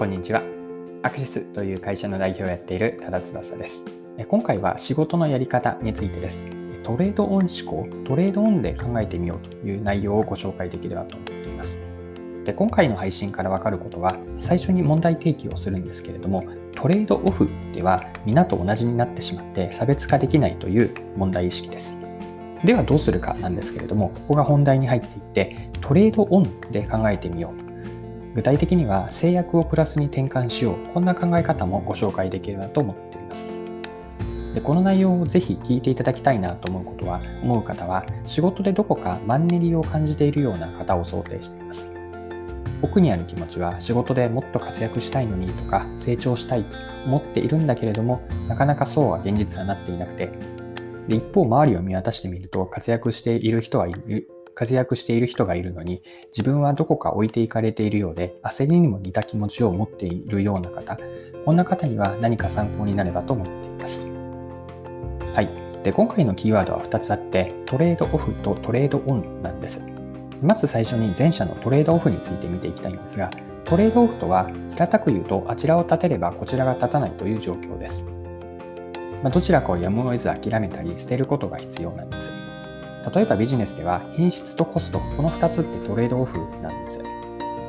こんにちは。アクシスという会社の代表をやっている多田翼です。今回は仕事のやり方についてです。トレードオン思考、トレードオンで考えてみようという内容をご紹介できればと思っています。で今回の配信からわかることは、最初に問題提起をするんですけれども、トレードオフでは皆と同じになってしまって差別化できないという問題意識です。ではどうするかなんですけれども、ここが本題に入っていって、トレードオンで考えてみようと具体的には制約をプラスに転換しよう。こんな考え方もご紹介できればと思っています。でこの内容をぜひ聞いていただきたいなと思うことは思う方は仕事でどこかマンネリを感じているような方を想定しています。奥にある気持ちは仕事でもっと活躍したいのにとか成長したいと思っているんだけれどもなかなかそうは現実はなっていなくて。で一方周りを見渡してみると活躍している人はいる活躍している人がいるのに自分はどこか置いていかれているようで焦りにも似た気持ちを持っているような方こんな方には何か参考になればと思っています。はい。で今回のキーワードは2つあってトレードオフとトレードオンなんです。まず最初に前者のトレードオフについて見ていきたいんですがトレードオフとは平たく言うとあちらを立てればこちらが立たないという状況です。まどちらかをやむを得ず諦めたり捨てることが必要なんです。例えばビジネスでは品質とコスト、この2つってトレードオフなんです。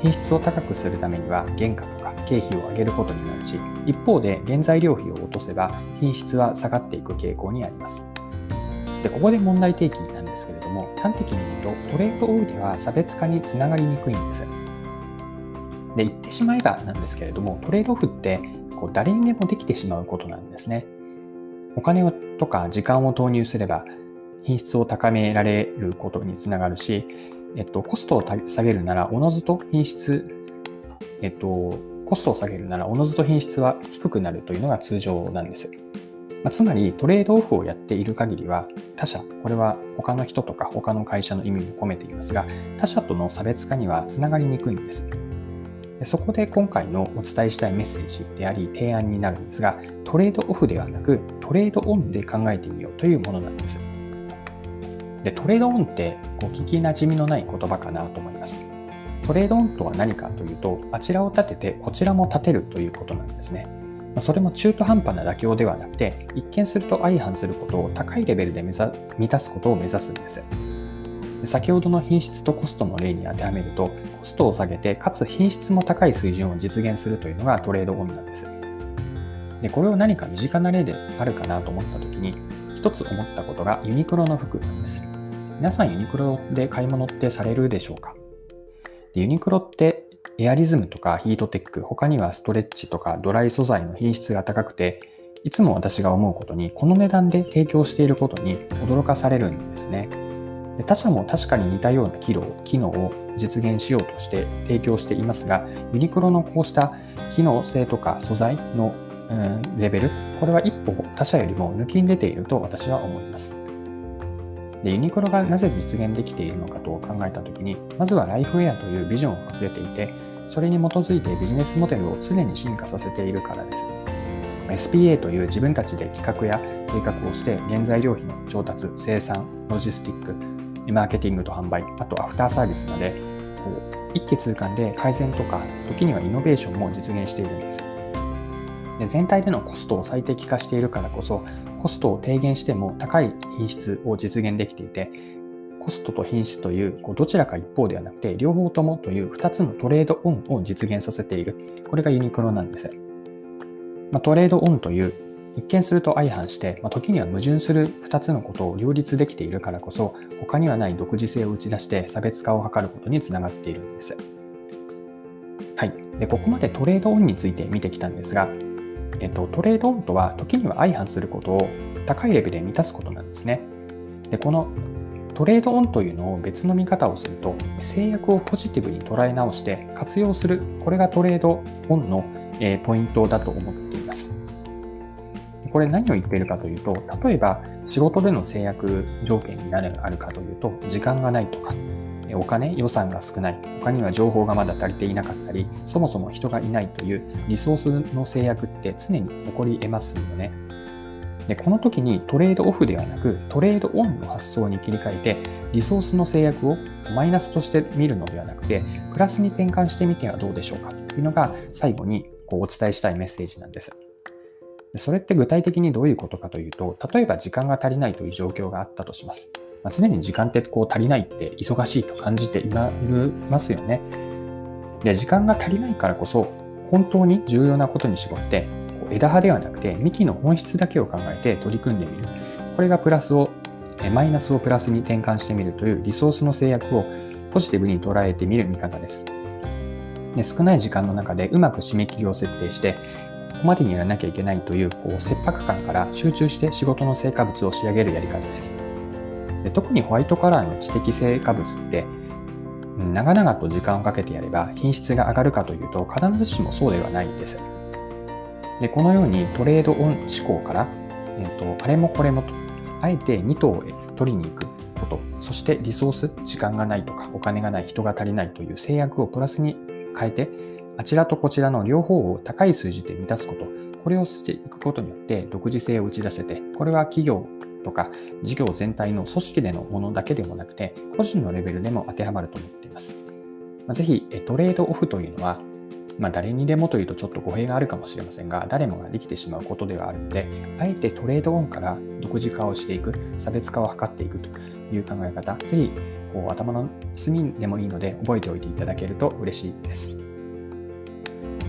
品質を高くするためには原価とか経費を上げることになるし、一方で原材料費を落とせば品質は下がっていく傾向にあります。で、ここで問題提起なんですけれども、端的に言うとトレードオフでは差別化につながりにくいんです。で、言ってしまえばなんですけれども、トレードオフってこう誰にでもできてしまうことなんですね。お金をとか時間を投入すれば品質を高められることにつながるし、えっと、コストを下げるなら、おのずと品質、えっと、コストを下げるなら、おのずと品質は低くなるというのが通常なんです。まあ、つまり、トレードオフをやっている限りは、他社、これは他の人とか他の会社の意味も込めていますが、他社との差別化にはつながりにくいんです。でそこで今回のお伝えしたいメッセージであり提案になるんですが、トレードオフではなくトレードオンで考えてみようというものなんです。で、トレードオンってこう聞きなじみのない言葉かなと思います。トレードオンとは何かというと、あちらを立ててこちらも立てるということなんですね。それも中途半端な妥協ではなくて、一見すると相反することを高いレベルで満たすことを目指すんです。先ほどの品質とコストの例に当てはめると、コストを下げて、かつ品質も高い水準を実現するというのがトレードオンなんです。でこれを何か身近な例であるかなと思ったときに、一つ思ったことがユニクロの服なんです。皆さんユニクロで買い物ってされるでしょうか？ユニクロってエアリズムとかヒートテック、他にはストレッチとかドライ素材の品質が高くて、いつも私が思うことに、この値段で提供していることに驚かされるんですね。で他社も確かに似たような機能機能を実現しようとして提供していますが、ユニクロのこうした機能性とか素材のうんレベル、これは一歩他社よりも抜きに出ていると私は思います。でユニクロがなぜ実現できているのかと考えたときに、まずはライフウェアというビジョンを掲げていて、それに基づいてビジネスモデルを常に進化させているからです。SPA という自分たちで企画や計画をして原材料費の調達、生産、ロジスティック、マーケティングと販売、あとアフターサービスまでこう一気通貫で改善とか時にはイノベーションも実現しているんです。で全体でのコストを最適化しているからこそコストを低減しても高い品質を実現できていてコストと品質というこうどちらか一方ではなくて両方ともという2つのトレードオンを実現させている。これがユニクロなんです、まあ、トレードオンという一見すると相反して、まあ、時には矛盾する2つのことを両立できているからこそ他にはない独自性を打ち出して差別化を図ることにつながっているんです。はい、でここまでトレードオンについて見てきたんですがえっと、トレードオンとは時には相反することを高いレベルで満たすことなんですね。で、このトレードオンというのを別の見方をすると、制約をポジティブに捉え直して活用する、これがトレードオンのポイントだと思っています。これ何を言っているかというと、例えば仕事での制約条件に何があるかというと、時間がないとか、お金、予算が少ない、他には情報がまだ足りていなかったり、そもそも人がいないというリソースの制約って常に起こり得ますよね。でこの時にトレードオフではなくトレードオンの発想に切り替えてリソースの制約をマイナスとして見るのではなくてプラスに転換してみてはどうでしょうかというのが最後にこうお伝えしたいメッセージなんです。それって具体的にどういうことかというと、例えば時間が足りないという状況があったとします。まあ、常に時間ってこう足りないって忙しいと感じていますよね。で、時間が足りないからこそ、本当に重要なことに絞って、枝葉ではなくて幹の本質だけを考えて取り組んでみる。これがプラスを、マイナスをプラスに転換してみるというリソースの制約をポジティブに捉えてみる見方です。で少ない時間の中でうまく締め切りを設定して、ここまでにやらなきゃいけないというこう切迫感から集中して仕事の成果物を仕上げるやり方です。で特にホワイトカラーの知的成果物って長々と時間をかけてやれば品質が上がるかというと必ずしもそうではないんです。でこのようにトレードオン思考から、えーと、あれもこれもとあえて2頭を取りに行くことそしてリソース時間がないとかお金がない人が足りないという制約をプラスに変えてあちらとこちらの両方を高い数字で満たすことこれをしていくことによって独自性を打ち出せてこれは企業とか事業全体の組織でのものだけでもなくて個人のレベルでも当てはまると思っています。ぜひトレードオフというのはまあ、誰にでもというとちょっと語弊があるかもしれませんが、誰もができてしまうことではあるので、あえてトレードオンから独自化をしていく、差別化を図っていくという考え方、ぜひこう頭の隅でもいいので覚えておいていただけると嬉しいです。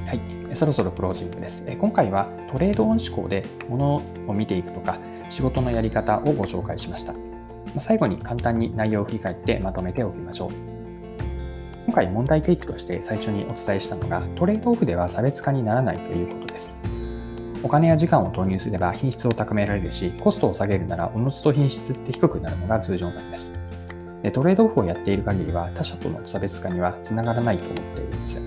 はい、そろそろクロージングです。今回はトレードオン思考で物を見ていくとか、仕事のやり方をご紹介しました。最後に簡単に内容を振り返ってまとめておきましょう。今回問題提起として最初にお伝えしたのがトレードオフでは差別化にならないということです。お金や時間を投入すれば品質を高められるし、コストを下げるならおのずと品質って低くなるのが通常なんです。でトレードオフをやっている限りは他社との差別化にはつながらないと思っているんです。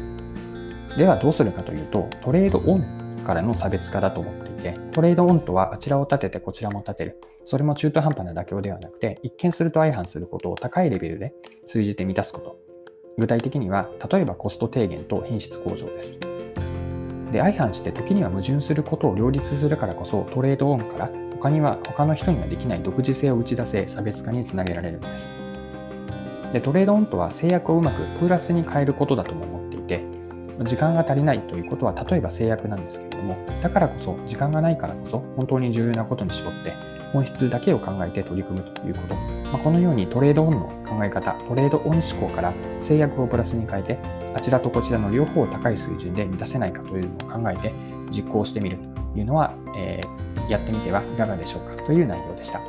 ではどうするかというと、トレードオンからの差別化だと思っていて、トレードオンとはあちらを立ててこちらも立てる。それも中途半端な妥協ではなくて、一見すると相反することを高いレベルで数字で満たすこと。具体的には、例えばコスト低減と品質向上です。で、相反して時には矛盾することを両立するからこそ、トレードオンから他には他の人にはできない独自性を打ち出せ、差別化につなげられるんです。で、トレードオンとは制約をうまくプラスに変えることだとも思っ、時間が足りないということは例えば制約なんですけれども、だからこそ時間がないからこそ本当に重要なことに絞って本質だけを考えて取り組むということ、まあ、このようにトレードオンの考え方トレードオン思考から制約をプラスに変えてあちらとこちらの両方を高い水準で満たせないかというのを考えて実行してみるというのは、えー、やってみてはいかがでしょうかという内容でした。は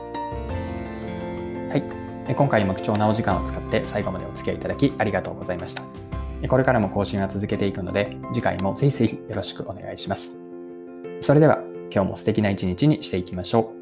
い、今回も貴重なお時間を使って最後までお付き合いいただきありがとうございました。これからも更新は続けていくので次回もぜひぜひよろしくお願いします。それでは今日も素敵な一日にしていきましょう。